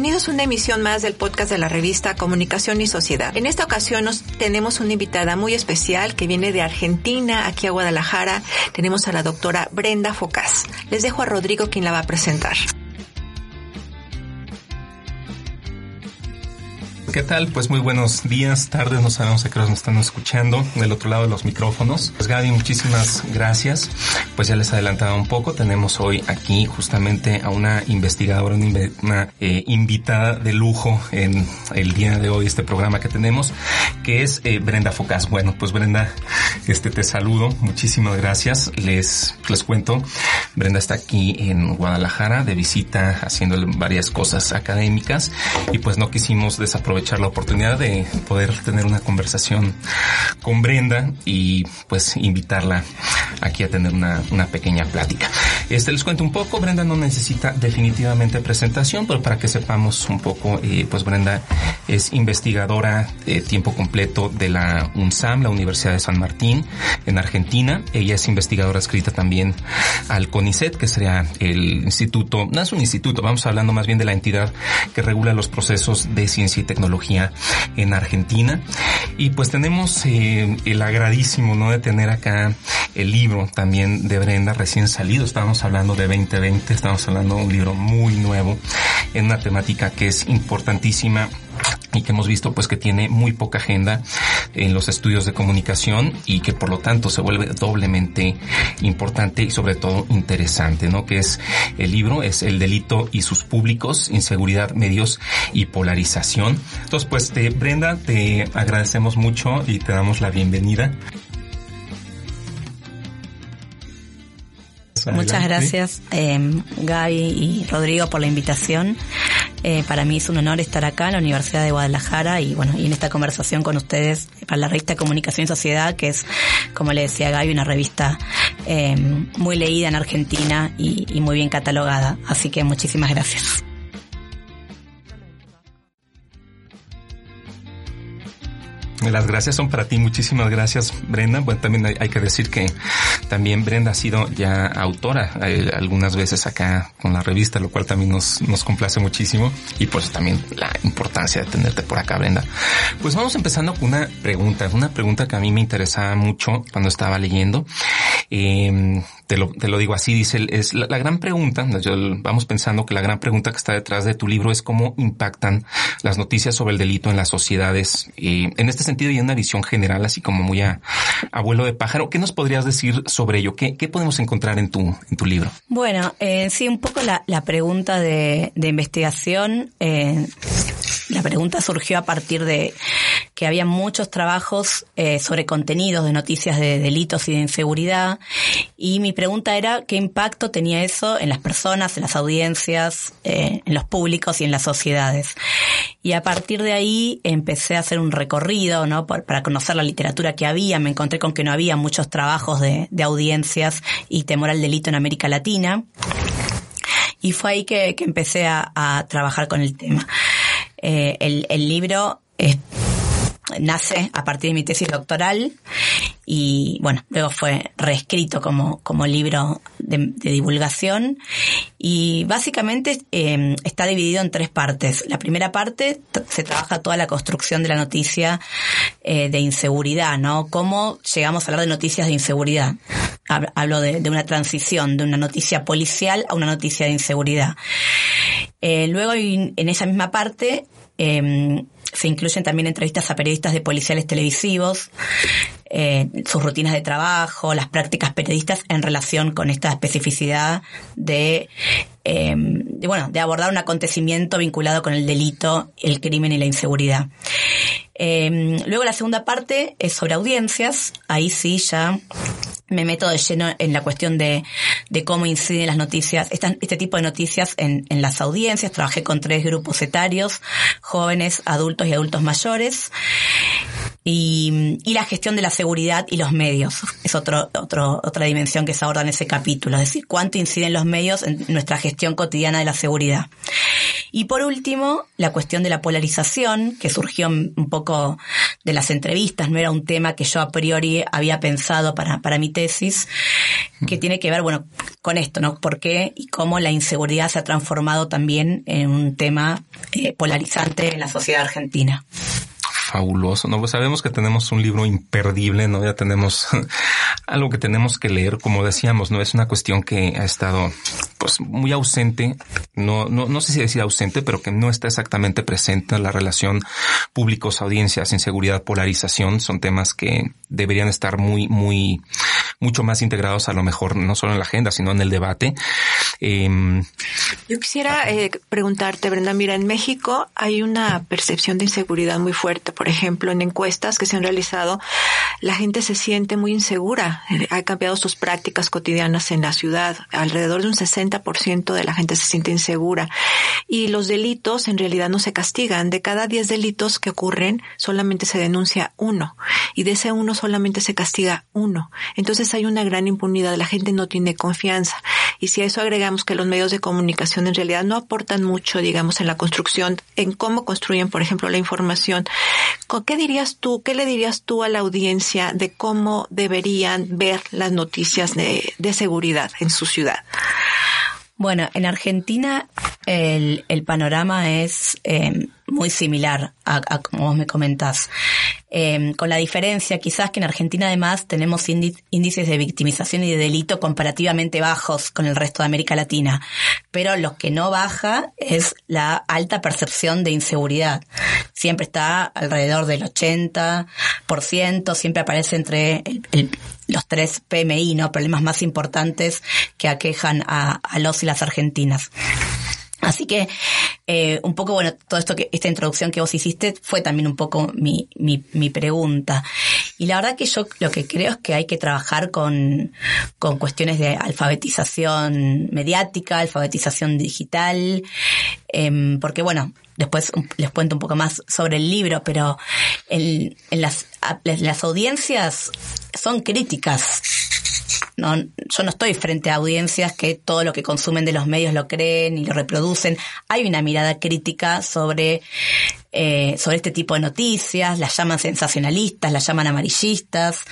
Bienvenidos a una emisión más del podcast de la revista Comunicación y Sociedad. En esta ocasión nos tenemos una invitada muy especial que viene de Argentina, aquí a Guadalajara. Tenemos a la doctora Brenda Focas. Les dejo a Rodrigo quien la va a presentar. ¿Qué tal? Pues muy buenos días, tardes, no sabemos a qué nos están escuchando del otro lado de los micrófonos. Pues Gaby, muchísimas gracias. Pues ya les adelantaba un poco, tenemos hoy aquí justamente a una investigadora, una, eh, invitada de lujo en el día de hoy, este programa que tenemos, que es eh, Brenda Focas. Bueno, pues Brenda, este te saludo, muchísimas gracias. Les, les cuento, Brenda está aquí en Guadalajara de visita haciendo varias cosas académicas y pues no quisimos desaprovechar la oportunidad de poder tener una conversación con Brenda y pues invitarla aquí a tener una, una pequeña plática. Este les cuento un poco, Brenda no necesita definitivamente presentación, pero para que sepamos un poco, eh, pues Brenda es investigadora de tiempo completo de la UNSAM, la Universidad de San Martín, en Argentina. Ella es investigadora escrita también al CONICET, que sería el instituto, no es un instituto, vamos hablando más bien de la entidad que regula los procesos de ciencia y tecnología en Argentina. Y pues tenemos eh, el agradísimo, ¿no? De tener acá el libro también de Brenda recién salido. Estábamos hablando de 2020, estamos hablando de un libro muy nuevo en una temática que es importantísima y que hemos visto pues que tiene muy poca agenda en los estudios de comunicación y que por lo tanto se vuelve doblemente importante y sobre todo interesante, ¿no? Que es el libro, es El delito y sus públicos, inseguridad, medios y polarización. Entonces pues te, Brenda, te agradecemos mucho y te damos la bienvenida. Muchas gracias eh, Gaby y Rodrigo por la invitación. Eh, para mí es un honor estar acá en la Universidad de Guadalajara y bueno, y en esta conversación con ustedes para la revista Comunicación y Sociedad, que es, como le decía Gaby, una revista eh, muy leída en Argentina y, y muy bien catalogada. Así que muchísimas gracias. Las gracias son para ti. Muchísimas gracias, Brenda. Bueno, también hay, que decir que también Brenda ha sido ya autora eh, algunas veces acá con la revista, lo cual también nos, nos complace muchísimo. Y pues también la importancia de tenerte por acá, Brenda. Pues vamos empezando con una pregunta, una pregunta que a mí me interesaba mucho cuando estaba leyendo. Eh, te lo, te lo digo así, dice, es la, gran pregunta, yo, vamos pensando que la gran pregunta que está detrás de tu libro es cómo impactan las noticias sobre el delito en las sociedades. Eh, en este sentido y en una visión general, así como muy a, abuelo de pájaro, ¿qué nos podrías decir sobre ello? ¿Qué, qué podemos encontrar en tu, en tu libro? Bueno, eh, sí, un poco la, la pregunta de, de investigación, eh, la pregunta surgió a partir de que había muchos trabajos eh, sobre contenidos de noticias de delitos y de inseguridad. Y mi pregunta era qué impacto tenía eso en las personas, en las audiencias, eh, en los públicos y en las sociedades. Y a partir de ahí empecé a hacer un recorrido, ¿no? Para conocer la literatura que había. Me encontré con que no había muchos trabajos de, de audiencias y temor al delito en América Latina. Y fue ahí que, que empecé a, a, trabajar con el tema. Eh, el, el libro es nace a partir de mi tesis doctoral y bueno, luego fue reescrito como, como libro de, divulgación y básicamente eh, está dividido en tres partes. La primera parte se trabaja toda la construcción de la noticia eh, de inseguridad, ¿no? Cómo llegamos a hablar de noticias de inseguridad. Hablo de, una transición de una noticia policial a una noticia de inseguridad. Eh, luego en esa misma parte eh, se incluyen también entrevistas a periodistas de policiales televisivos, eh, sus rutinas de trabajo, las prácticas periodistas en relación con esta especificidad de, eh, de, bueno, de abordar un acontecimiento vinculado con el delito, el crimen y la inseguridad. Eh, luego la segunda parte es sobre audiencias, ahí sí ya me meto de lleno en la cuestión de, de cómo inciden las noticias, este tipo de noticias en, en, las audiencias. Trabajé con tres grupos etarios, jóvenes, adultos y adultos mayores. y, la gestión de la seguridad y los medios. Es otro, otro, otra dimensión que se aborda en ese capítulo, es decir, cuánto inciden los medios en nuestra gestión cotidiana de la seguridad. Y por último, la cuestión de la polarización, que surgió un poco de las entrevistas, no era un tema que yo a priori había pensado para, para mi tesis, que tiene que ver, bueno, con esto, ¿no? ¿Por qué y cómo la inseguridad se ha transformado también en un tema eh, polarizante en la sociedad argentina? Fabuloso, ¿no? Pues sabemos que tenemos un libro imperdible, ¿no? Ya tenemos algo que tenemos que leer, como decíamos, ¿no? Es una cuestión que ha estado, pues, muy ausente, no, no, no sé si decir ausente, pero que no está exactamente presente en la relación públicos, audiencias, inseguridad, polarización, son temas que deberían estar muy, muy, mucho más integrados a lo mejor, no solo en la agenda, sino en el debate. Em, Yo quisiera eh, preguntarte, Brenda, mira, en México hay una percepción de inseguridad muy fuerte. Por ejemplo, en encuestas que se han realizado, la gente se siente muy insegura. Ha cambiado sus prácticas cotidianas en la ciudad. Alrededor de un 60% de la gente se siente insegura. Y los delitos en realidad no se castigan. De cada 10 delitos que ocurren, solamente se denuncia uno. Y de ese uno solamente se castiga uno. Entonces hay una gran impunidad. La gente no tiene confianza. Y si a eso agregamos que los medios de comunicación en realidad no aportan mucho, digamos, en la construcción, en cómo construyen, por ejemplo, la información, ¿qué dirías tú, qué le dirías tú a la audiencia de cómo deberían ver las noticias de, seguridad en su ciudad? Bueno, en Argentina el, panorama es eh, muy similar a, como vos me comentás. Em, con la diferencia quizás que en Argentina además tenemos índices de victimización y de delito comparativamente bajos con el resto de América Latina, pero lo que no baja es la alta percepción de inseguridad. Siempre está alrededor del 80%, siempre aparece entre los tres PMI, ¿no? Problemas más importantes que aquejan a, a los y las argentinas. Así que eh, un poco, bueno, todo esto que, esta introducción que vos hiciste fue también un poco mi, mi, mi, pregunta. Y la verdad que yo lo que creo es que hay que trabajar con, con cuestiones de alfabetización mediática, alfabetización digital, eh, porque bueno, después les cuento un poco más sobre el libro, pero en, en las, las audiencias son críticas no, yo no estoy frente a audiencias que todo lo que consumen de los medios lo creen y lo reproducen. Hay una mirada crítica sobre, eh, sobre este tipo de noticias, las llaman sensacionalistas, las llaman amarillistas.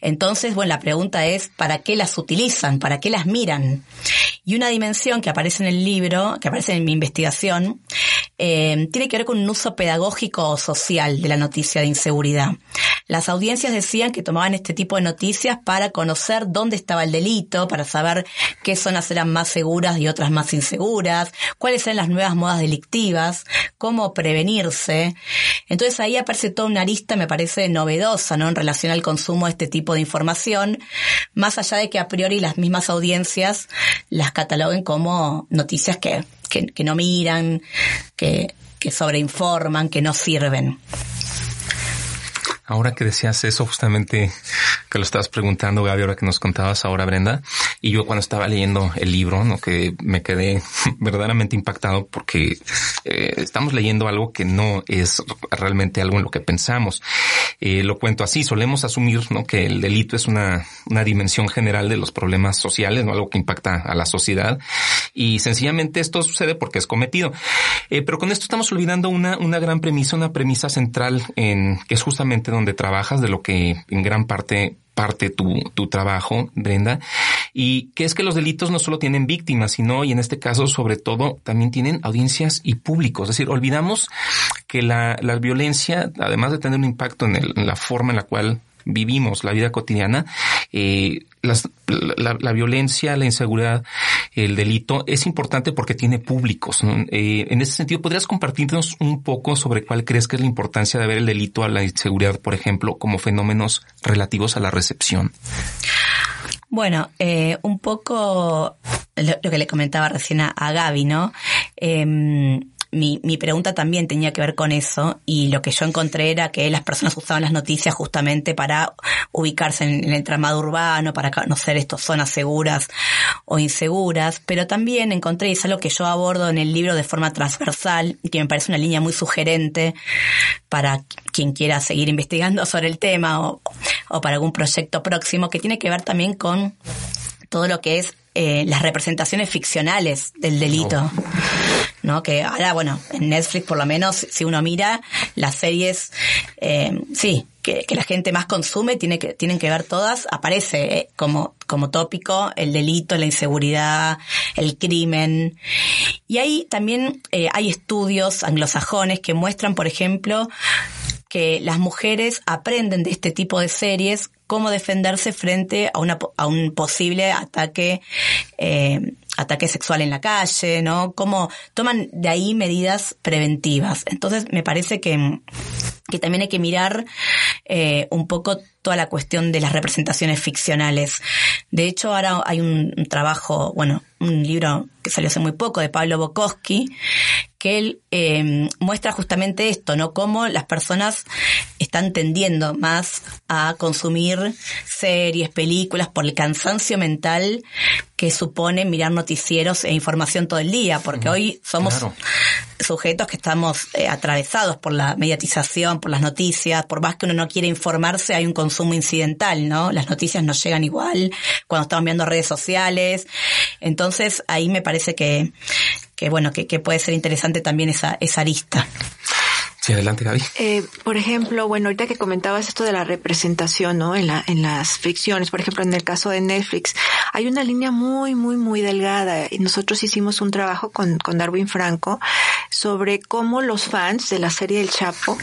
Entonces, bueno, la pregunta es, ¿para qué las utilizan? ¿Para qué las miran? Y una dimensión que aparece en el libro, que aparece en mi investigación, eh, tiene que ver con un uso pedagógico o social de la noticia de inseguridad. Las audiencias decían que tomaban este tipo de noticias para conocer dónde estaba el delito, para saber qué zonas eran más seguras y otras más inseguras, cuáles eran las nuevas modas delictivas, cómo prevenirse. Entonces ahí aparece toda una arista, me parece novedosa, ¿no? En relación al consumo de este tipo de información, más allá de que a priori las mismas audiencias las cataloguen como noticias que, que, no miran, que, que sobreinforman, que no sirven. Ahora que decías eso, justamente que lo estabas preguntando, Gaby, ahora que nos contabas ahora, Brenda, y yo cuando estaba leyendo el libro, ¿no? que me quedé verdaderamente impactado porque eh, estamos leyendo algo que no es realmente algo en lo que pensamos. Eh, lo cuento así, solemos asumir ¿no? que el delito es una, una dimensión general de los problemas sociales, ¿no? algo que impacta a la sociedad, y sencillamente esto sucede porque es cometido. Eh, pero con esto estamos olvidando una, una gran premisa, una premisa central en que es justamente trabajas, de lo que en gran parte parte tu, tu trabajo, Brenda, y que es que los delitos no solo tienen víctimas, sino, y en este caso sobre todo, también tienen audiencias y públicos. Es decir, olvidamos que la, la violencia, además de tener un impacto en, en la forma en la cual vivimos la vida cotidiana, eh, la, violencia, la inseguridad, el delito es importante porque tiene públicos. Eh, en ese sentido, ¿podrías compartirnos un poco sobre cuál crees que es la importancia de ver el delito a la inseguridad, por ejemplo, como fenómenos relativos a la recepción? Bueno, eh, un poco lo, que le comentaba recién a, Gaby, ¿no? Em, mi, mi pregunta también tenía que ver con eso y lo que yo encontré era que las personas usaban las noticias justamente para ubicarse en, el entramado urbano, para conocer estas zonas seguras o inseguras, pero también encontré, y es algo que yo abordo en el libro de forma transversal y que me parece una línea muy sugerente para quien quiera seguir investigando sobre el tema o, o para algún proyecto próximo, que tiene que ver también con todo lo que es eh, las representaciones ficcionales del delito. ¿No? Que ahora, bueno, en Netflix por lo menos, si uno mira las series, eh, sí, que, la gente más consume, tiene que, tienen que ver todas, aparece eh, como, como tópico el delito, la inseguridad, el crimen. Y ahí también eh, hay estudios anglosajones que muestran, por ejemplo, que las mujeres aprenden de este tipo de series cómo defenderse frente a, una, a un posible ataque eh, ataque sexual en la calle, ¿no? Cómo toman de ahí medidas preventivas. Entonces, me parece que, que también hay que mirar eh, un poco toda la cuestión de las representaciones ficcionales. De hecho, ahora hay un, trabajo, bueno, un libro que salió hace muy poco de Pablo Bukowski, que él eh, muestra justamente esto, ¿no? Cómo las personas están tendiendo más a consumir series, películas por el cansancio mental que supone mirar noticieros e información todo el día, porque hoy somos sujetos que estamos eh, atravesados por la mediatización, por las noticias, por más que uno no quiera informarse, hay un consumo incidental, ¿no? Las noticias nos llegan igual cuando estamos viendo redes sociales. Entonces, ahí me parece que, que bueno, que, que puede ser interesante también esa, esa arista adelante, Gaby. Eh, por ejemplo, bueno, ahorita que comentabas esto de la representación, ¿no? En, la, en las ficciones, por ejemplo, en el caso de Netflix, hay una línea muy, muy, muy delgada. Y nosotros hicimos un trabajo con, con Darwin Franco sobre cómo los fans de la serie El Chapo,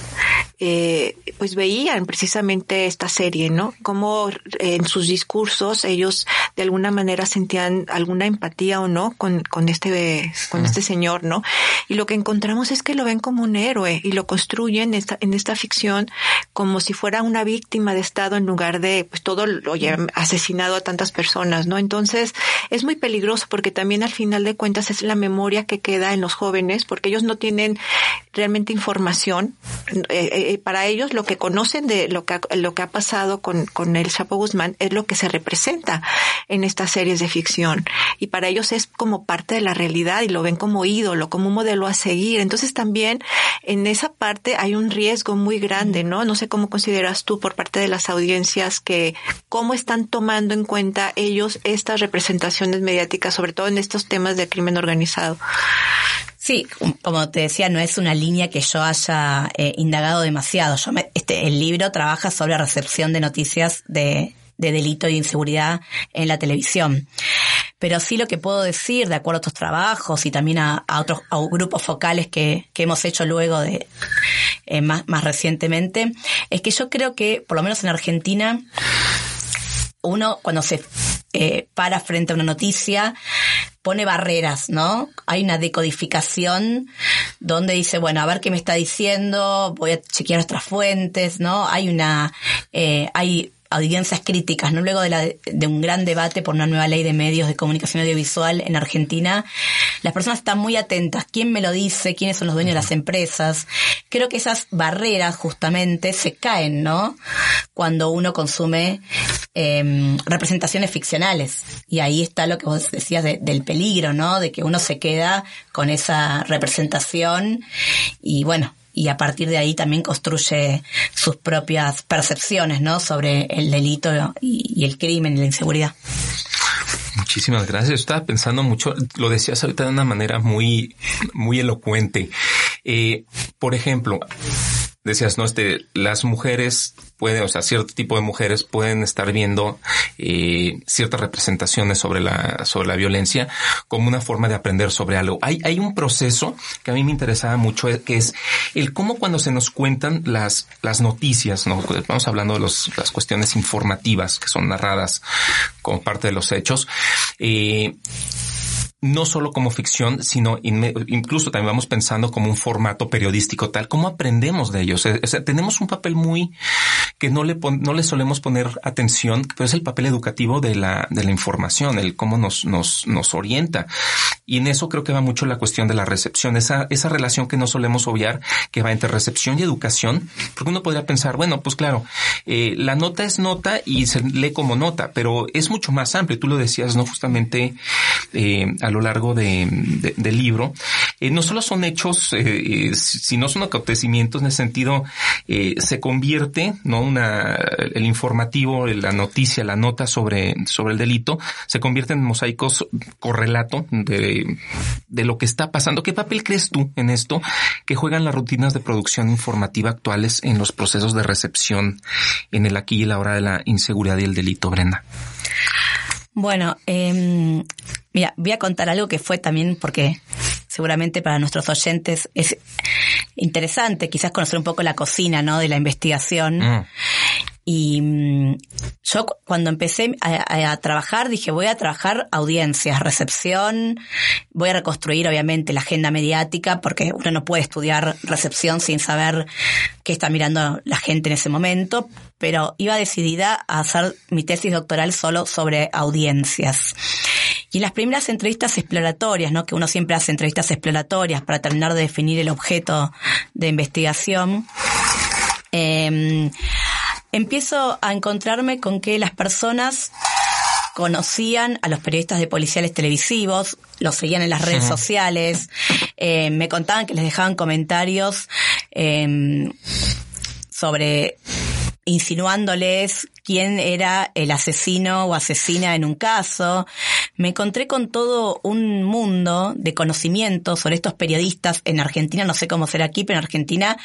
eh, pues veían precisamente esta serie, ¿no? Cómo en sus discursos ellos de alguna manera sentían alguna empatía o no con, con este, con este señor, ¿no? Y lo que encontramos es que lo ven como un héroe y lo construyen esta, en esta ficción como si fuera una víctima de Estado en lugar de pues todo lo asesinado a tantas personas, ¿no? Entonces es muy peligroso porque también al final de cuentas es la memoria que queda en los jóvenes porque ellos no tienen realmente información. Eh, eh, eh, para ellos lo que conocen de lo que, lo que ha pasado con, con el Chapo Guzmán es lo que se representa en estas series de ficción y para ellos es como parte de la realidad y lo ven como ídolo, como un modelo a seguir. Entonces también en esa parte parte hay un riesgo muy grande, ¿no? No sé cómo consideras tú por parte de las audiencias que cómo están tomando en cuenta ellos estas representaciones mediáticas, sobre todo en estos temas de crimen organizado. Sí, como te decía, no es una línea que yo haya eh, indagado demasiado. Yo este, el libro trabaja sobre recepción de noticias de, de delito e inseguridad en la televisión. Pero sí lo que puedo decir, de acuerdo a otros trabajos y también a, otros grupos focales que, hemos hecho luego de eh, más, más recientemente, es que yo creo que, por lo menos en Argentina, uno cuando se eh, para frente a una noticia, pone barreras, ¿no? Hay una decodificación donde dice, bueno, a ver qué me está diciendo, voy a chequear otras fuentes, ¿no? Hay una, eh, hay audiencias críticas, ¿no? Luego de, la, de un gran debate por una nueva ley de medios de comunicación audiovisual en Argentina, las personas están muy atentas. ¿Quién me lo dice? ¿Quiénes son los dueños de las empresas? Creo que esas barreras justamente se caen, ¿no? Cuando uno consume em, representaciones ficcionales. Y ahí está lo que vos decías del peligro, ¿no? De que uno se queda con esa representación y bueno, y a partir de ahí también construye sus propias percepciones, ¿no? Sobre el delito y, el crimen y la inseguridad. Muchísimas gracias. estaba pensando mucho, lo decías ahorita de una manera muy, muy elocuente. Eh, por ejemplo, decías, ¿no? Este, las mujeres pueden, o sea, cierto tipo de mujeres pueden estar viendo eh, ciertas representaciones sobre la, sobre la violencia como una forma de aprender sobre algo. Hay, hay un proceso que a mí me interesaba mucho, eh, que es el cómo cuando se nos cuentan las, las noticias, ¿no? Vamos hablando de los, las cuestiones informativas que son narradas como parte de los hechos, eh, no solo como ficción, sino incluso también vamos pensando como un formato periodístico tal. ¿Cómo aprendemos de ellos? O sea, tenemos un papel muy que no le, no le solemos poner atención, pero es el papel educativo de la, de la información, el cómo nos, nos, nos orienta. Y en eso creo que va mucho la cuestión de la recepción, esa, esa relación que no solemos obviar, que va entre recepción y educación, porque uno podría pensar, bueno, pues claro, eh, la nota es nota y se lee como nota, pero es mucho más amplio. Tú lo decías, ¿no? Justamente eh, a lo largo de, del libro. Eh, no solo son hechos, eh, si no son acontecimientos en el sentido, se convierte, ¿no? Una, el informativo, la noticia, la nota sobre, sobre el delito, se convierte en mosaicos correlato de, de lo que está pasando. ¿Qué papel crees tú en esto que juegan las rutinas de producción informativa actuales en los procesos de recepción en el aquí y la hora de la inseguridad y el delito, Brenda? Bueno, eh, mira, voy a contar algo que fue también porque seguramente para nuestros oyentes es interesante quizás conocer un poco la cocina, ¿no? De la investigación. Mm. Y mm, yo cuando empecé a, trabajar dije voy a trabajar audiencias, recepción, voy a reconstruir obviamente la agenda mediática porque uno no puede estudiar recepción sin saber qué está mirando la gente en ese momento, pero iba decidida a hacer mi tesis doctoral solo sobre audiencias. Y en las primeras entrevistas exploratorias, ¿no? que uno siempre hace entrevistas exploratorias para terminar de definir el objeto de investigación, eh, empiezo a encontrarme con que las personas conocían a los periodistas de policiales televisivos, los seguían en las redes sociales, eh, me contaban que les dejaban comentarios em, sobre insinuándoles quién era el asesino o asesina en un caso. Me encontré con todo un mundo de conocimiento sobre estos periodistas en Argentina, no sé cómo será aquí, pero en Argentina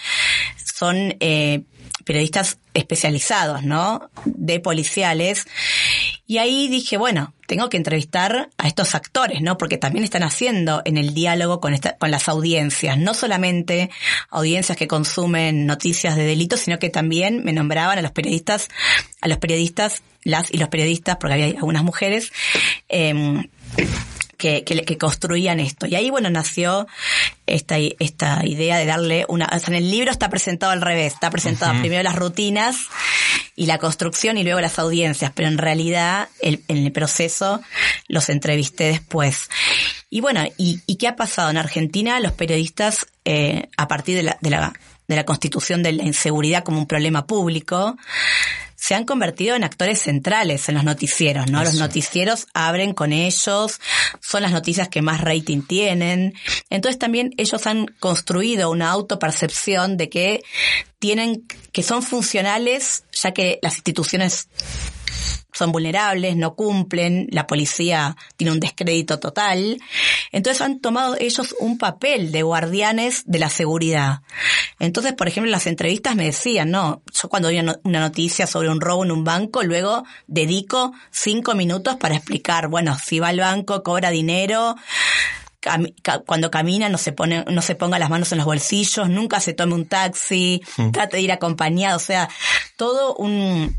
son eh, periodistas especializados, ¿no? De policiales. Y ahí dije, bueno, tengo que entrevistar a estos actores, ¿no? Porque también están haciendo en el diálogo con, con las audiencias, no solamente audiencias que consumen noticias de delitos, sino que también me nombraban a los periodistas, a los periodistas, las y los periodistas, porque había algunas mujeres, eh, que, que, construían esto. Y ahí, bueno, nació esta, esta idea de darle una... O sea, en el libro está presentado al revés, está presentado primero las rutinas y la construcción y luego las audiencias, pero en realidad el, en el proceso los entrevisté después. Y bueno, ¿y, y qué ha pasado en Argentina? Los periodistas, eh, a partir de la, de la, de la constitución de la inseguridad como un problema público, se han convertido en actores centrales en los noticieros, ¿no? Los noticieros abren con ellos, son las noticias que más rating tienen. Entonces también ellos han construido una autopercepción de que tienen, que son funcionales, ya que las instituciones son vulnerables, no cumplen, la policía tiene un descrédito total. Entonces han tomado ellos un papel de guardianes de la seguridad. Entonces, por ejemplo, en las entrevistas me decían, no, yo cuando doy una noticia sobre un robo en un banco, luego dedico cinco minutos para explicar, bueno, si va al banco, cobra dinero, cuando camina no se pone, no se ponga las manos en los bolsillos, nunca se tome un taxi, mm. trate de ir acompañado, o sea, todo un,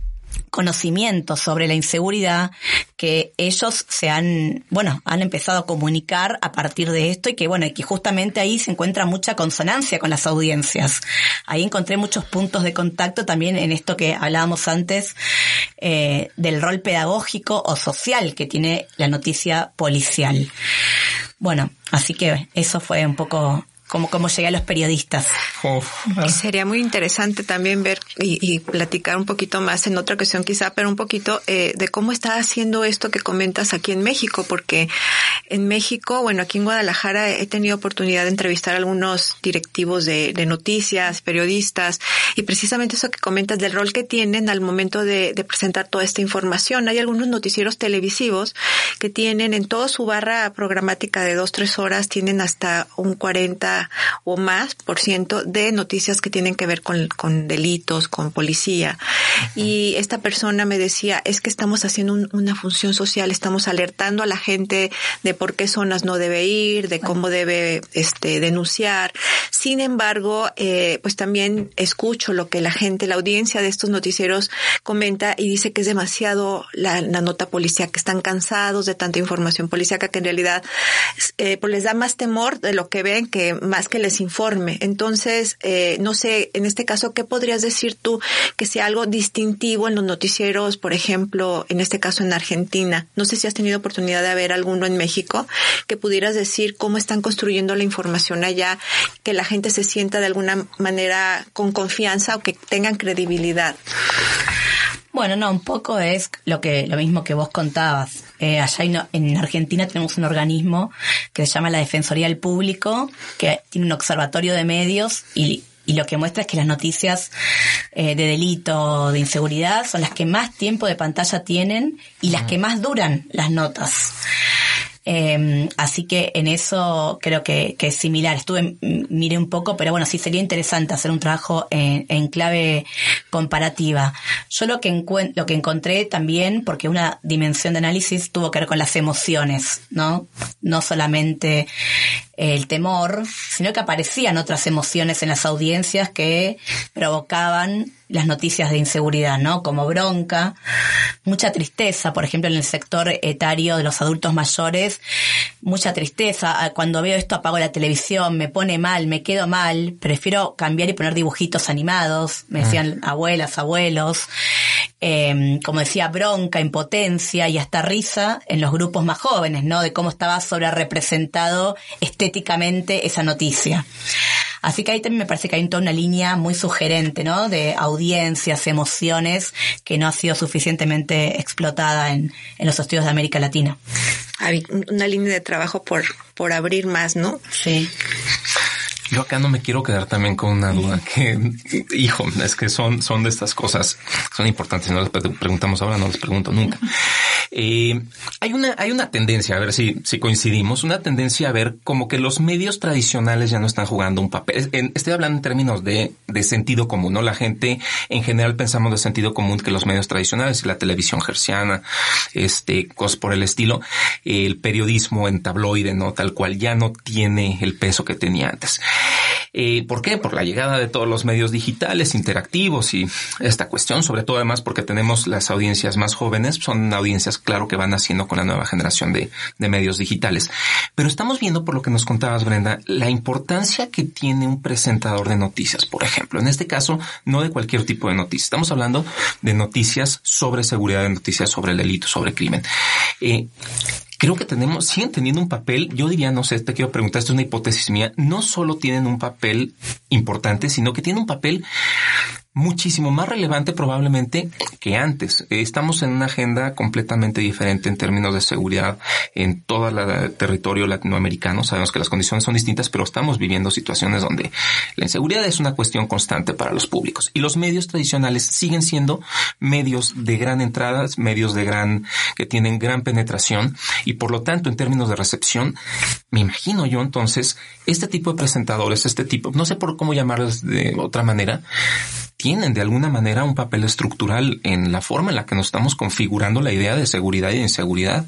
conocimiento sobre la inseguridad que ellos se han, bueno, han empezado a comunicar a partir de esto y que, bueno, y que justamente ahí se encuentra mucha consonancia con las audiencias. Ahí encontré muchos puntos de contacto también en esto que hablábamos antes eh, del rol pedagógico o social que tiene la noticia policial. Bueno, así que eso fue un poco como cómo llegué a los periodistas. Sería muy interesante también ver y, platicar un poquito más en otra ocasión quizá, pero un poquito eh, de cómo está haciendo esto que comentas aquí en México, porque en México, bueno, aquí en Guadalajara he tenido oportunidad de entrevistar a algunos directivos de, noticias, periodistas, y precisamente eso que comentas del rol que tienen al momento de, de presentar toda esta información. Hay algunos noticieros televisivos que tienen en toda su barra programática de dos, tres horas, tienen hasta un 40 o más por ciento de noticias que tienen que ver con, con delitos, con policía. Y esta persona me decía, es que estamos haciendo una función social, estamos alertando a la gente de por qué zonas no debe ir, de cómo debe este, denunciar. Sin embargo, eh, pues también escucho lo que la gente, la audiencia de estos noticieros comenta y dice que es demasiado la, nota policía, que están cansados de tanta información policíaca que en realidad eh, pues les da más temor de lo que ven que más que les informe. Entonces, eh, no sé, en este caso, ¿qué podrías decir tú que sea algo distintivo en los noticieros, por ejemplo, en este caso en Argentina? No sé si has tenido oportunidad de ver alguno en México, que pudieras decir cómo están construyendo la información allá, que la gente se sienta de alguna manera con confianza o que tengan credibilidad. Bueno, no, un poco es lo que lo mismo que vos contabas. Eh, allá en Argentina tenemos un organismo que se llama la Defensoría del Público, que tiene un observatorio de medios y, y lo que muestra es que las noticias eh, de delito, de inseguridad, son las que más tiempo de pantalla tienen y las que más duran las notas. Eh, así que en eso creo que, que, es similar. Estuve, miré un poco, pero bueno, sí sería interesante hacer un trabajo en, en clave comparativa. Yo lo que, lo que encontré también, porque una dimensión de análisis tuvo que ver con las emociones, ¿no? No solamente el temor, sino que aparecían otras emociones en las audiencias que provocaban las noticias de inseguridad, ¿no? Como bronca, mucha tristeza, por ejemplo, en el sector etario de los adultos mayores, mucha tristeza. Ah, cuando veo esto apago la televisión, me pone mal, me quedo mal, prefiero cambiar y poner dibujitos animados, me decían abuelas, abuelos. Eh, como decía, bronca, impotencia y hasta risa en los grupos más jóvenes, ¿no? De cómo estaba sobre representado estéticamente esa noticia. Así que ahí también me parece que hay toda una línea muy sugerente, ¿no? De audiencias, emociones, que no ha sido suficientemente explotada en, en los estudios de América Latina. Hay una línea de trabajo por, por abrir más, ¿no? Sí. Yo acá no me quiero quedar también con una duda que, hijo, es que son, son de estas cosas, son importantes. No les preguntamos ahora, no les pregunto nunca. Eh, hay una, hay una tendencia, a ver si, si coincidimos, una tendencia a ver como que los medios tradicionales ya no están jugando un papel. estoy hablando en términos de, de sentido común, ¿no? La gente en general pensamos de sentido común que los medios tradicionales, la televisión gerciana, este, cosas por el estilo, el periodismo en tabloide, ¿no? Tal cual ya no tiene el peso que tenía antes. Eh, ¿Por qué? Por la llegada de todos los medios digitales, interactivos y esta cuestión, sobre todo además porque tenemos las audiencias más jóvenes, son audiencias claro que van naciendo con la nueva generación de, de medios digitales. Pero estamos viendo, por lo que nos contabas Brenda, la importancia que tiene un presentador de noticias, por ejemplo. En este caso, no de cualquier tipo de noticias. Estamos hablando de noticias sobre seguridad, de noticias sobre el delito, sobre crimen. Eh, creo que tenemos, siguen teniendo un papel, yo diría, no sé, te quiero preguntar, esto es una hipótesis mía, no solo tienen un papel importante, sino que tienen un papel muchísimo más relevante probablemente que antes. Estamos en una agenda completamente diferente en términos de seguridad en todo el territorio latinoamericano. Sabemos que las condiciones son distintas, pero estamos viviendo situaciones donde la inseguridad es una cuestión constante para los públicos. Y los medios tradicionales siguen siendo medios de gran entrada, medios de gran, que tienen gran penetración y por lo tanto en términos de recepción, me imagino yo entonces, este tipo de presentadores, este tipo, no sé por cómo llamarlos de otra manera, tienen de alguna manera un papel estructural en la forma en la que nos estamos configurando la idea de seguridad y de inseguridad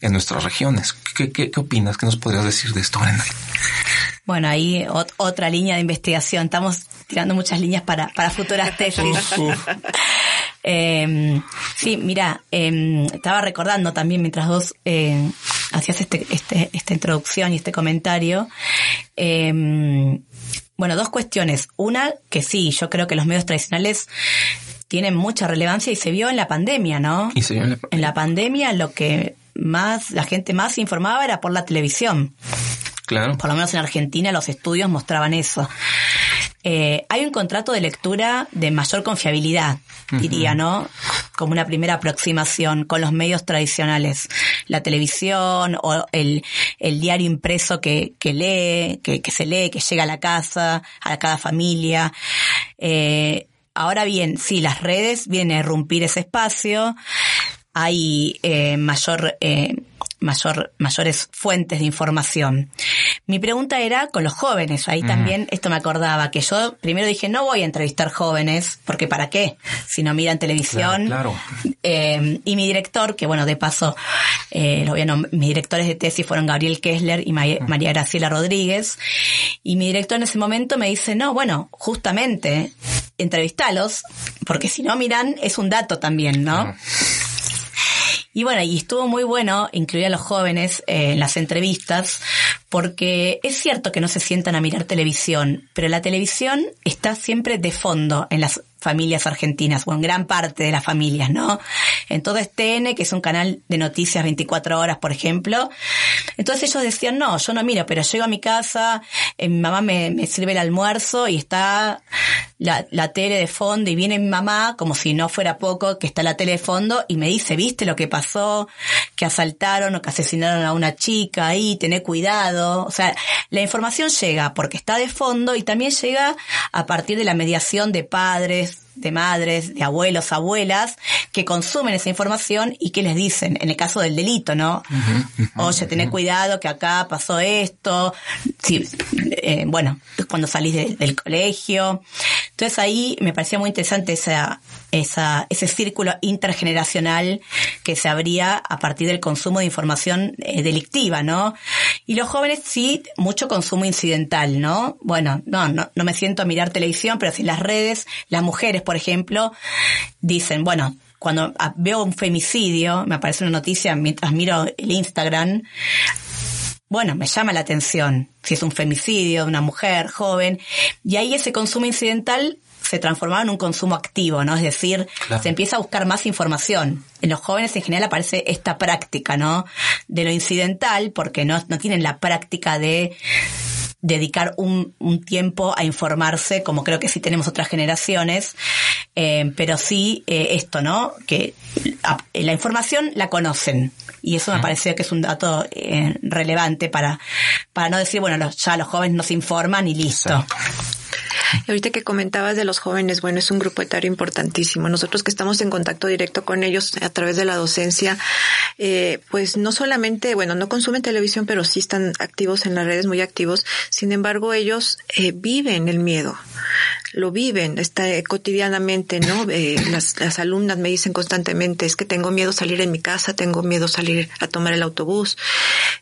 en nuestras regiones. ¿Qué, qué, qué opinas? ¿Qué nos podrías decir de esto, Brenda? Bueno, ahí otra línea de investigación. Estamos tirando muchas líneas para, para futuras tesis. Eh, sí, mira, eh, estaba recordando también mientras vos eh, hacías este, este, esta introducción y este comentario. Eh, bueno, dos cuestiones. Una, que sí, yo creo que los medios tradicionales tienen mucha relevancia y se vio en la pandemia, ¿no? Y se vio en la, en la pandemia lo que más, la gente más informaba era por la televisión. Claro. Por lo menos en Argentina los estudios mostraban eso. Eh, hay un contrato de lectura de mayor confiabilidad, diría, ¿no? Como una primera aproximación con los medios tradicionales. La televisión o el, el diario impreso que, que lee, que, que, se lee, que llega a la casa, a cada familia. Eh, ahora bien, sí, las redes vienen a irrumpir ese espacio. Hay eh, mayor mayor, mayores fuentes de información. Mi pregunta era con los jóvenes. Ahí uh -huh. también esto me acordaba, que yo primero dije, no voy a entrevistar jóvenes, porque ¿para qué? Si no miran televisión. Claro, claro. Eh, y mi director, que bueno, de paso, eh, lo voy a mis directores de tesis fueron Gabriel Kessler y María, uh -huh. María Graciela Rodríguez. Y mi director en ese momento me dice, no, bueno, justamente, entrevistalos, porque si no miran, es un dato también, ¿no? Uh -huh. Y bueno, y estuvo muy bueno incluir a los jóvenes eh, en las entrevistas, porque es cierto que no se sientan a mirar televisión, pero la televisión está siempre de fondo en las familias argentinas, o en gran parte de las familias, ¿no? Entonces TN, que es un canal de noticias 24 horas, por ejemplo, entonces ellos decían, no, yo no miro, pero llego a mi casa, eh, mi mamá me, sirve el almuerzo y está la, la, tele de fondo y viene mi mamá, como si no fuera poco, que está la tele de fondo y me dice, ¿viste lo que pasó? Que asaltaron o que asesinaron a una chica ahí, tené cuidado. O sea, la información llega porque está de fondo y también llega a partir de la mediación de padres, just de madres, de abuelos, abuelas, que consumen esa información y que les dicen, en el caso del delito, ¿no? Oye, tened cuidado que acá pasó esto, sí, eh, bueno, cuando salís del colegio. Entonces ahí me parecía muy interesante esa, esa, ese círculo intergeneracional que se abría a partir del consumo de información eh, delictiva, ¿no? Y los jóvenes sí, mucho consumo incidental, ¿no? Bueno, no, no, no me siento a mirar televisión, pero si las redes, las mujeres, por ejemplo, dicen, bueno, cuando veo un femicidio, me aparece una noticia mientras miro el Instagram, bueno, me llama la atención si es un femicidio de una mujer joven, y ahí ese consumo incidental se transformaba en un consumo activo, ¿no? Es decir, se empieza a buscar más información. En los jóvenes en general aparece esta práctica, ¿no? De lo incidental, porque no, no tienen la práctica de dedicar un, un, tiempo a informarse, como creo que sí tenemos otras generaciones, eh, pero sí eh, esto, ¿no? Que la información la conocen. Y eso me parece que es un dato eh, relevante para, para no decir, bueno, ya los jóvenes nos informan y listo. Y ahorita que comentabas de los jóvenes, bueno, es un grupo etario importantísimo. Nosotros que estamos en contacto directo con ellos a través de la docencia, eh, pues no solamente, bueno, no consumen televisión, pero sí están activos en las redes, muy activos. Sin embargo, ellos eh, viven el miedo lo viven está, eh, cotidianamente, ¿no? Eh, las, las alumnas me dicen constantemente, es que tengo miedo salir en mi casa, tengo miedo salir a tomar el autobús.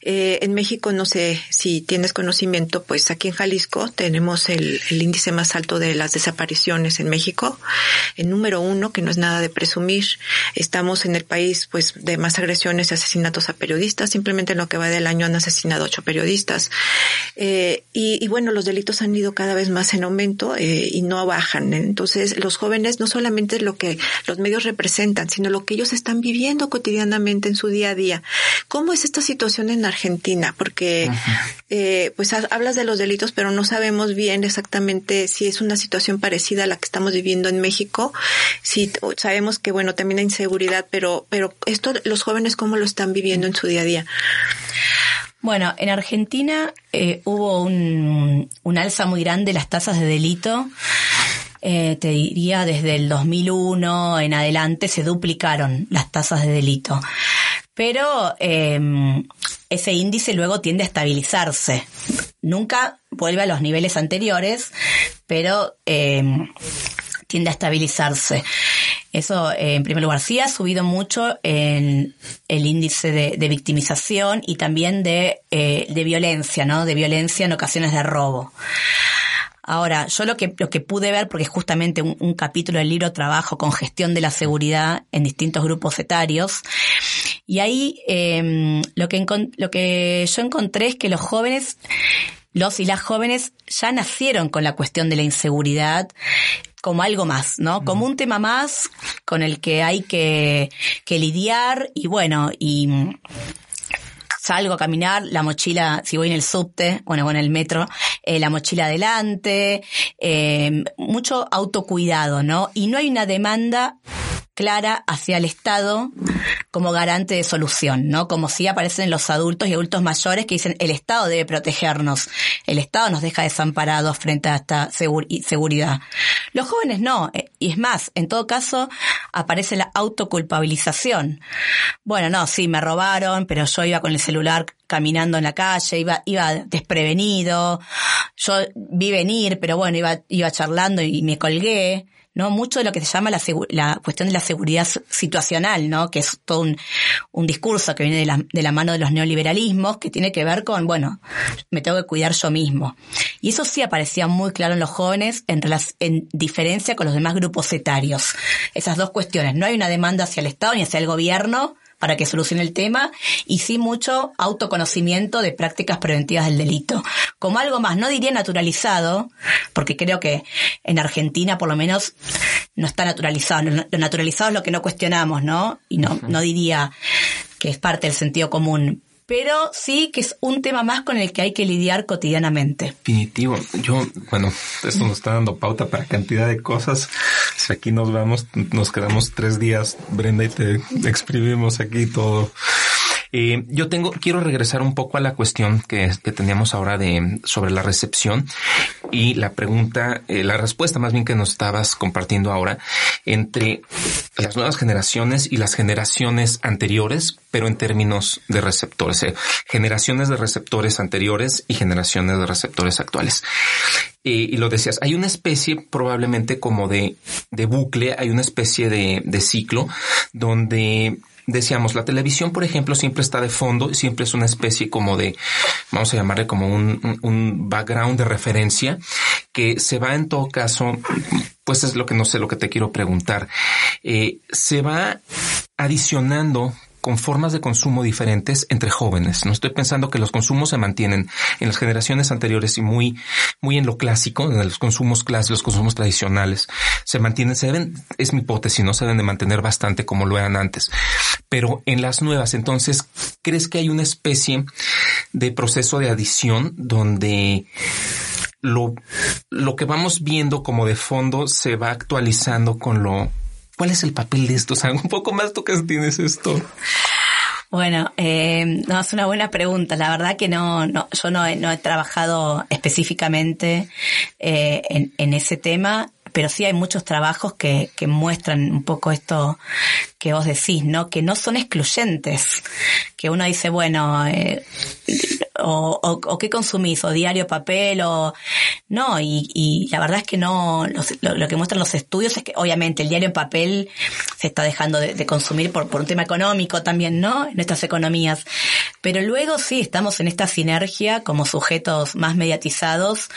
Eh, en México, no sé si tienes conocimiento, pues aquí en Jalisco tenemos el, el índice más alto de las desapariciones en México, el número uno, que no es nada de presumir. Estamos en el país, pues, de más agresiones y asesinatos a periodistas. Simplemente en lo que va del año han asesinado ocho periodistas. Eh, y, y, bueno, los delitos han ido cada vez más en aumento. Eh, y no bajan. Entonces, los jóvenes no solamente es lo que los medios representan, sino lo que ellos están viviendo cotidianamente en su día a día. ¿Cómo es esta situación en Argentina? Porque, eh, pues hablas de los delitos, pero no sabemos bien exactamente si es una situación parecida a la que estamos viviendo en México. Si sabemos que, bueno, también hay inseguridad, pero, pero esto, los jóvenes, ¿cómo lo están viviendo en su día a día? Bueno, en Argentina eh, hubo un, alza muy grande de las tasas de delito. Eh, te diría desde el 2001 en adelante se duplicaron las tasas de delito. Pero eh, ese índice luego tiende a estabilizarse. Nunca vuelve a los niveles anteriores, pero eh, tiende a estabilizarse. Eso, eh, en primer lugar, sí ha subido mucho en el índice de, victimización y también de, eh, de violencia, ¿no? De violencia en ocasiones de robo. Ahora, yo lo que, lo que pude ver, porque es justamente un, capítulo del libro trabajo con gestión de la seguridad en distintos grupos etarios, y ahí em, lo, que lo que yo encontré es que los jóvenes, los y las jóvenes ya nacieron con la cuestión de la inseguridad como algo más, ¿no? Como un tema más con el que hay que, que lidiar y bueno, y salgo a caminar, la mochila, si voy en el subte, bueno, o en el metro, eh, la mochila adelante, eh, mucho autocuidado, ¿no? Y no hay una demanda clara hacia el Estado como garante de solución, ¿no? Como si aparecen los adultos y adultos mayores que dicen el Estado debe protegernos, el Estado nos deja desamparados frente a esta seguridad. Los jóvenes no, eh, y es más, en todo caso aparece la autoculpabilización. Bueno, no, sí, me robaron, pero yo iba con el celular caminando en la calle, iba, iba desprevenido, yo vi venir, pero bueno, iba, iba charlando y me colgué. ¿No? Mucho de lo que se llama la, la cuestión de la seguridad situacional, ¿no? Que es todo un, discurso que viene de la, de la, mano de los neoliberalismos, que tiene que ver con, bueno, me tengo que cuidar yo mismo. Y eso sí aparecía muy claro en los jóvenes en, en diferencia con los demás grupos etarios. Esas dos cuestiones. No hay una demanda hacia el Estado ni hacia el gobierno para que solucione el tema y sí mucho autoconocimiento de prácticas preventivas del delito. Como algo más, no diría naturalizado, porque creo que en Argentina por lo menos no está naturalizado. Lo naturalizado es lo que no cuestionamos, ¿no? Y no, no diría que es parte del sentido común, pero sí que es un tema más con el que hay que lidiar cotidianamente. Definitivo. Yo, bueno, esto nos está dando pauta para cantidad de cosas. Si aquí nos vamos, nos quedamos tres días, Brenda, y te exprimimos aquí todo. Eh, yo tengo, quiero regresar un poco a la cuestión que, que teníamos ahora de sobre la recepción y la pregunta, eh, la respuesta más bien que nos estabas compartiendo ahora entre las nuevas generaciones y las generaciones anteriores, pero en términos de receptores, eh, generaciones de receptores anteriores y generaciones de receptores actuales. Eh, y lo decías, hay una especie probablemente como de, de bucle, hay una especie de, de ciclo donde decíamos, la televisión, por ejemplo, siempre está de fondo, siempre es una especie como de, vamos a llamarle como un, un, background de referencia que se va en todo caso, pues es lo que no sé, lo que te quiero preguntar, eh, se va adicionando con formas de consumo diferentes entre jóvenes. No estoy pensando que los consumos se mantienen en las generaciones anteriores y muy, muy en lo clásico, en los consumos clásicos, los consumos tradicionales. Se mantienen, se deben, es mi hipótesis, no se deben de mantener bastante como lo eran antes. Pero en las nuevas, entonces, ¿crees que hay una especie de proceso de adición donde lo, lo que vamos viendo como de fondo se va actualizando con lo ¿Cuál es el papel de esto? O sea, un poco más tú que tienes esto. Bueno, eh, no, es una buena pregunta. La verdad que no, no yo no he, no he trabajado específicamente eh, en, ese tema pero sí hay muchos trabajos que muestran un poco esto que vos decís, ¿no? Que no son excluyentes. Que uno dice, bueno, eh, o, qué consumís, o diario papel, o no, y, y la verdad es que no, lo, lo, que muestran los estudios es que obviamente el diario en papel se está dejando de, de, consumir por, por un tema económico también, ¿no? En nuestras economías. Pero luego sí, estamos en esta sinergia como sujetos más mediatizados,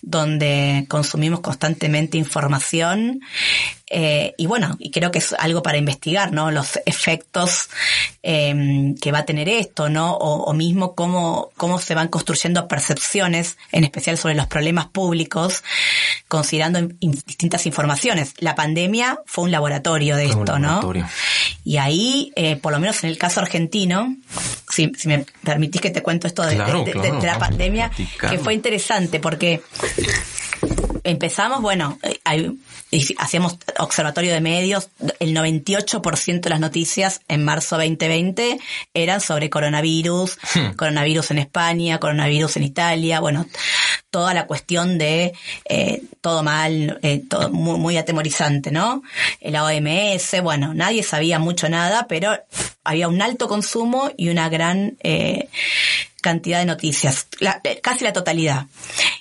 donde consumimos constantemente información eh, y bueno, y creo que es algo para investigar, ¿no? Los efectos eh, que va a tener esto, ¿no? O, o, mismo cómo, cómo se van construyendo percepciones, en especial sobre los problemas públicos, considerando in, distintas informaciones. La pandemia fue un laboratorio de fue esto, laboratorio. ¿no? Y ahí, eh, por lo menos en el caso argentino, si, si me permitís que te cuento esto de, claro, de, claro, de, de la pandemia, que fue interesante porque empezamos, bueno, hay, hacíamos observatorio de medios, el 98% de las noticias en marzo 2020 eran sobre coronavirus, hmm. coronavirus en España, coronavirus en Italia, bueno, toda la cuestión de eh, todo mal, eh, todo muy, muy, atemorizante, ¿no? La OMS, bueno, nadie sabía mucho nada, pero había un alto consumo y una gran eh, cantidad de noticias, la, casi la totalidad.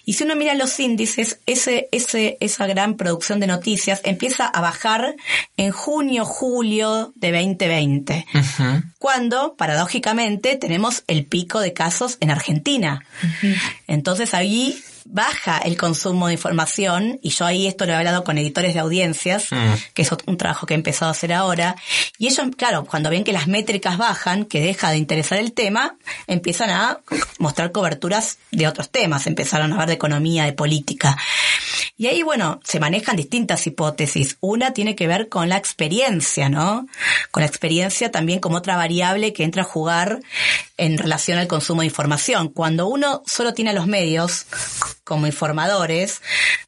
Y si uno mira los índices, ese, ese, esa gran producción de noticias empieza a bajar en junio, julio de 2020, uh -huh. cuando, paradójicamente, tenemos el pico de casos en Argentina. Uh -huh. Entonces ahí baja el consumo de información, y yo ahí esto lo he hablado con editores de audiencias, mm. que es un trabajo que he empezado a hacer ahora, y ellos, claro, cuando ven que las métricas bajan, que deja de interesar el tema, empiezan a mostrar coberturas de otros temas, empezaron a hablar de economía, de política. Y ahí, bueno, se manejan distintas hipótesis. Una tiene que ver con la experiencia, ¿no? Con la experiencia también como otra variable que entra a jugar en relación al consumo de información. Cuando uno solo tiene los medios como informadores,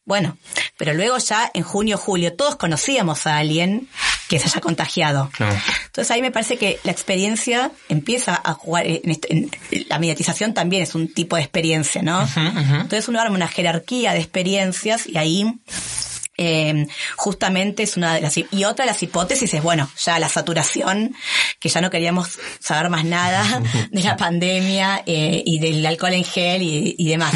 bueno, pero luego ya en junio, julio, todos conocíamos a alguien que se haya contagiado. Claro. Entonces ahí me parece que la experiencia empieza a jugar, en, en, la mediatización también es un tipo de experiencia, ¿no? Uh -huh, uh -huh. Entonces uno arma una jerarquía de experiencias y ahí eh, justamente es una de las y otra de las hipótesis es bueno ya la saturación que ya no queríamos saber más nada de la pandemia eh, y del alcohol en gel y, y demás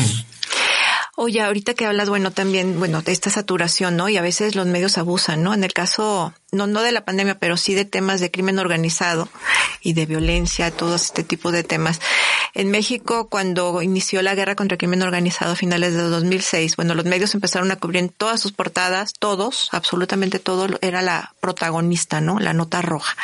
Oye, ahorita que hablas, bueno, también, bueno, de esta saturación, ¿no? Y a veces los medios abusan, ¿no? En el caso no, no de la pandemia, pero sí de temas de crimen organizado y de violencia, todo este tipo de temas. En México, cuando inició la guerra contra el crimen organizado a finales de 2006, bueno, los medios empezaron a cubrir en todas sus portadas, todos, absolutamente todo, era la protagonista, ¿no? La nota roja.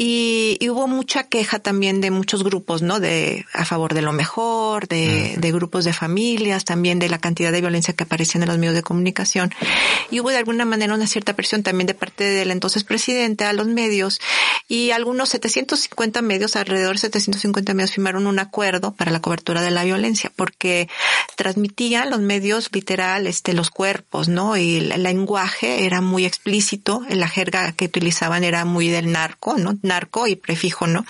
Y, hubo mucha queja también de muchos grupos, ¿no? De a favor de lo mejor, de, de, grupos de familias, también de la cantidad de violencia que aparecía en los medios de comunicación. Y hubo de alguna manera una cierta presión también de parte del entonces presidente a los medios y algunos 750 medios, alrededor de 750 medios firmaron un acuerdo para la cobertura de la violencia porque transmitían los medios literal, este, los cuerpos, ¿no? Y el lenguaje era muy explícito, la jerga que utilizaban era muy del narco, ¿no? narco y prefijo, ¿no?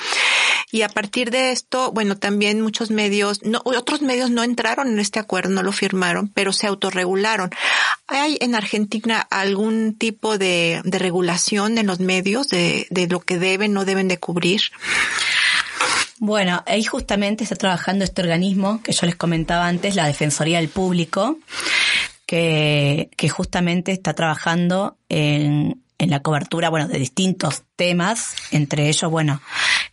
Y a partir de esto, bueno, también muchos medios, no, otros medios no entraron en este acuerdo, no lo firmaron, pero se autorregularon. ¿Hay en Argentina algún tipo de, de regulación en los medios de, de lo que deben, no deben de cubrir? Bueno, ahí justamente está trabajando este organismo que yo les comentaba antes, la Defensoría del Público, que, que justamente está trabajando en, en la cobertura, bueno, de distintos temas, entre ellos, bueno,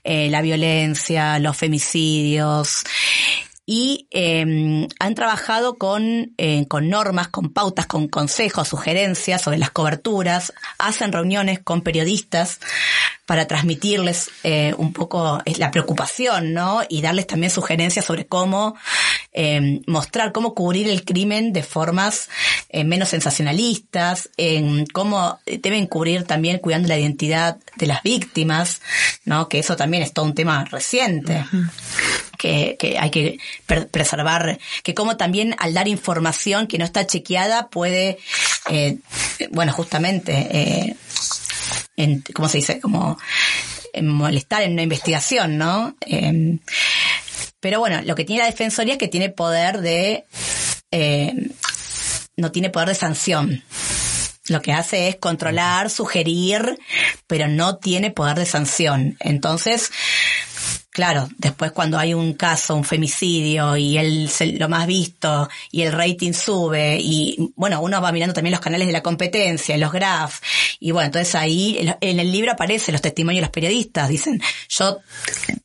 eh, la violencia, los femicidios, y eh, han trabajado con, eh, con normas, con pautas, con consejos, sugerencias sobre las coberturas, hacen reuniones con periodistas para transmitirles eh, un poco eh, la preocupación, ¿no? Y darles también sugerencias sobre cómo eh, mostrar, cómo cubrir el crimen de formas eh, menos sensacionalistas, en cómo deben cubrir también cuidando la identidad de las víctimas, ¿no? Que eso también es todo un tema reciente. Que, hay que preservar, que como también al dar información que no está chequeada puede, eh, bueno, justamente, eh, ¿cómo se dice? Como en molestar en una investigación, ¿no? Eh, pero bueno, lo que tiene la Defensoría es que tiene poder de, eh, no tiene poder de sanción. Lo que hace es controlar, sugerir, pero no tiene poder de sanción. Entonces, Claro, después cuando hay un caso, un femicidio y el lo más visto y el rating sube y bueno, uno va mirando también los canales de la competencia, los graphs y bueno, entonces ahí en el libro aparecen los testimonios de los periodistas, dicen, yo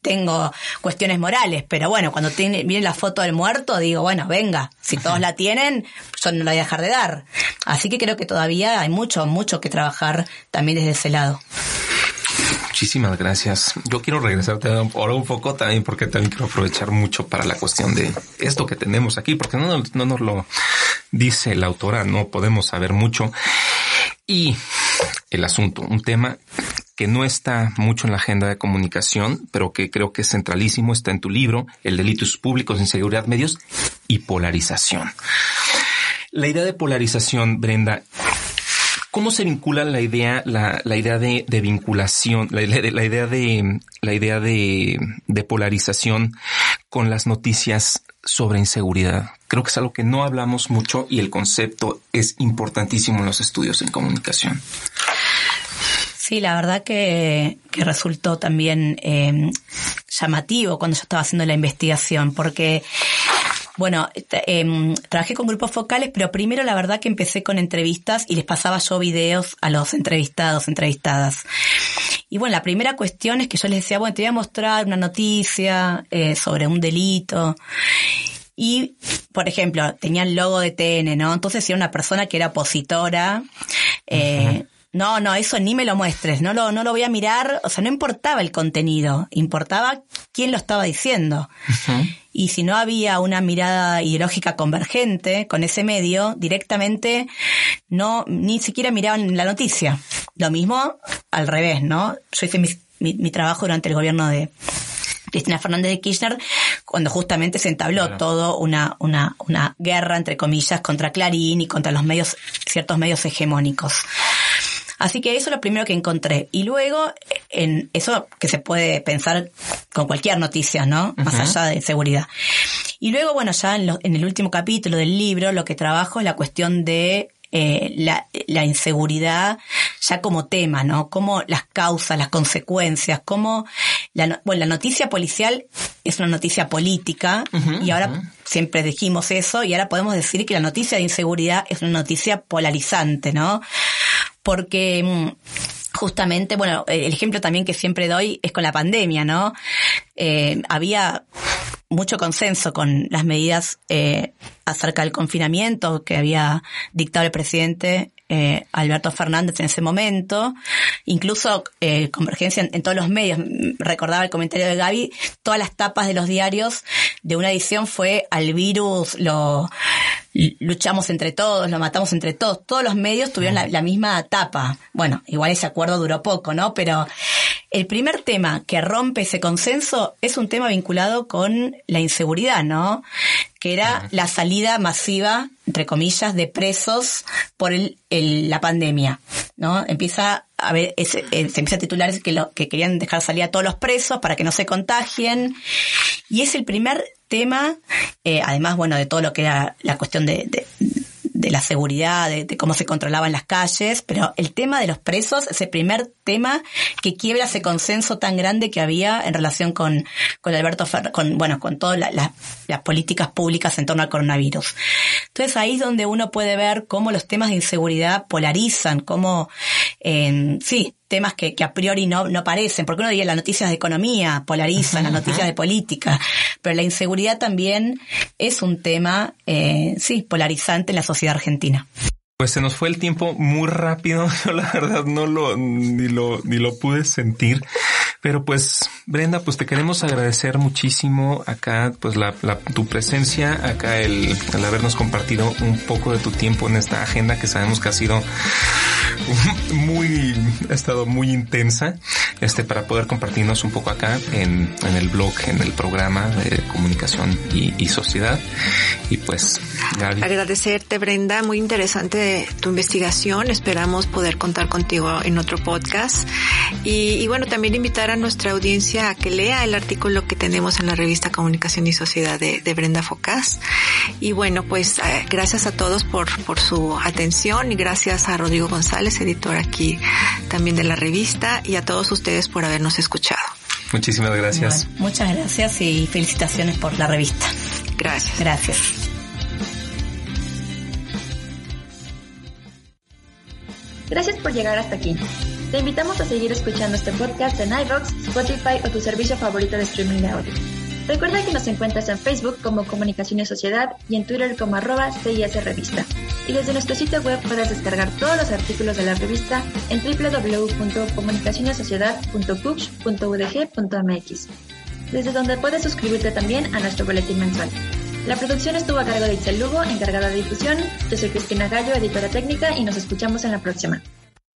tengo cuestiones morales, pero bueno, cuando tiene, viene la foto del muerto, digo, bueno, venga, si todos la tienen, yo no la voy a dejar de dar. Así que creo que todavía hay mucho, mucho que trabajar también desde ese lado. Muchísimas gracias. Yo quiero regresarte ahora un poco también porque también quiero aprovechar mucho para la cuestión de esto que tenemos aquí, porque no, no nos lo dice la autora, no podemos saber mucho. Y el asunto, un tema que no está mucho en la agenda de comunicación, pero que creo que es centralísimo, está en tu libro, el delitos públicos, inseguridad, medios y polarización. La idea de polarización, Brenda, ¿Cómo se vincula la idea, la, la idea de, vinculación, la, idea de, la idea de, polarización con las noticias sobre inseguridad? Creo que es algo que no hablamos mucho y el concepto es importantísimo en los estudios en comunicación. Sí, la verdad que, que resultó también eh, llamativo cuando yo estaba haciendo la investigación, porque bueno, eh, trabajé con grupos focales, pero primero la verdad que empecé con entrevistas y les pasaba yo videos a los entrevistados, entrevistadas. Y bueno, la primera cuestión es que yo les decía, bueno, te voy a mostrar una noticia eh, sobre un delito. Y, por ejemplo, tenía el logo de TN, ¿no? Entonces, si era una persona que era opositora, eh, no, no, eso ni me lo muestres, no lo, no lo voy a mirar, o sea, no importaba el contenido, importaba quién lo estaba diciendo. Y si no había una mirada ideológica convergente con ese medio, directamente no, ni siquiera miraban la noticia. Lo mismo al revés, ¿no? Yo hice mi, mi, trabajo durante el gobierno de, Cristina Fernández de Kirchner, cuando justamente se entabló todo una, una, una guerra, entre comillas, contra Clarín y contra los medios, ciertos medios hegemónicos. Así que eso es lo primero que encontré. Y luego, en eso que se puede pensar con cualquier noticia, ¿no? Más allá de seguridad. Y luego, bueno, ya en, en el último capítulo del libro, lo que trabajo es la cuestión de eh, la, la, inseguridad ya como tema, ¿no? Como las causas, las consecuencias, como la, bueno, la noticia policial es una noticia política y ahora siempre dijimos eso y ahora podemos decir que la noticia de inseguridad es una noticia polarizante, ¿no? Porque mm, justamente, bueno, el ejemplo también que siempre doy es con la pandemia, ¿no? Eh, había mucho consenso con las medidas eh, acerca del confinamiento que había dictado el presidente eh, Alberto Fernández en ese momento, incluso eh, convergencia en, todos los medios. Recordaba el comentario de Gaby, todas las tapas de los diarios de una edición fue al virus, lo luchamos entre todos, lo matamos entre todos. Todos los medios tuvieron la, la misma tapa. Bueno, igual ese acuerdo duró poco, ¿no? Pero el primer tema que rompe ese consenso es un tema vinculado con la inseguridad, ¿no? Que era la salida masiva, entre comillas, de presos por el, la pandemia, ¿no? Empieza a ver, se empieza a titular que, querían dejar salir a todos los presos para que no se contagien. Y es el primer tema, eh, además, bueno, de todo lo que era la cuestión de la seguridad, de, cómo se controlaban las calles, pero el tema de los presos es el primer tema que quiebra ese consenso tan grande que había en relación con, con Alberto Fer, con, bueno, con todas las políticas públicas en torno al coronavirus. Entonces ahí es donde uno puede ver cómo los temas de inseguridad polarizan, cómo, eh, sí, temas que, que a priori no, no parecen, porque uno diría las noticias de economía polarizan, las noticias de política, pero la inseguridad también es un tema, eh, sí, polarizante en la sociedad argentina. Pues se nos fue el tiempo muy rápido. Yo la verdad no lo ni lo ni lo pude sentir. Pero pues Brenda, pues te queremos agradecer muchísimo acá, pues la, la tu presencia acá, el, el habernos compartido un poco de tu tiempo en esta agenda que sabemos que ha sido muy, ha estado muy intensa, este, para poder compartirnos un poco acá en, en el blog, en el programa de comunicación y, y sociedad. Y pues, Gaby. Agradecerte, Brenda, muy interesante tu investigación. Esperamos poder contar contigo en otro podcast. Y, y bueno, también invitar a nuestra audiencia a que lea el artículo que tenemos en la revista Comunicación y Sociedad de, de Brenda Focás. Y bueno, pues eh, gracias a todos por, por su atención y gracias a Rodrigo González, editor aquí también de la revista, y a todos ustedes por habernos escuchado. Muchísimas gracias. Bueno, muchas gracias y felicitaciones por la revista. Gracias. Gracias. Gracias por llegar hasta aquí. Te invitamos a seguir escuchando este podcast en iVoox, Spotify o tu servicio favorito de streaming de audio. Recuerda que nos encuentras en Facebook como Comunicación y Sociedad y en Twitter como arroba CIS Revista. Y desde nuestro sitio web puedes descargar todos los artículos de la revista en www.comunicacionesociedad.cux.udg.mx, desde donde puedes suscribirte también a nuestro boletín mensual. La producción estuvo a cargo de Itzel Lugo, encargada de difusión. Yo soy Cristina Gallo, editora técnica, y nos escuchamos en la próxima.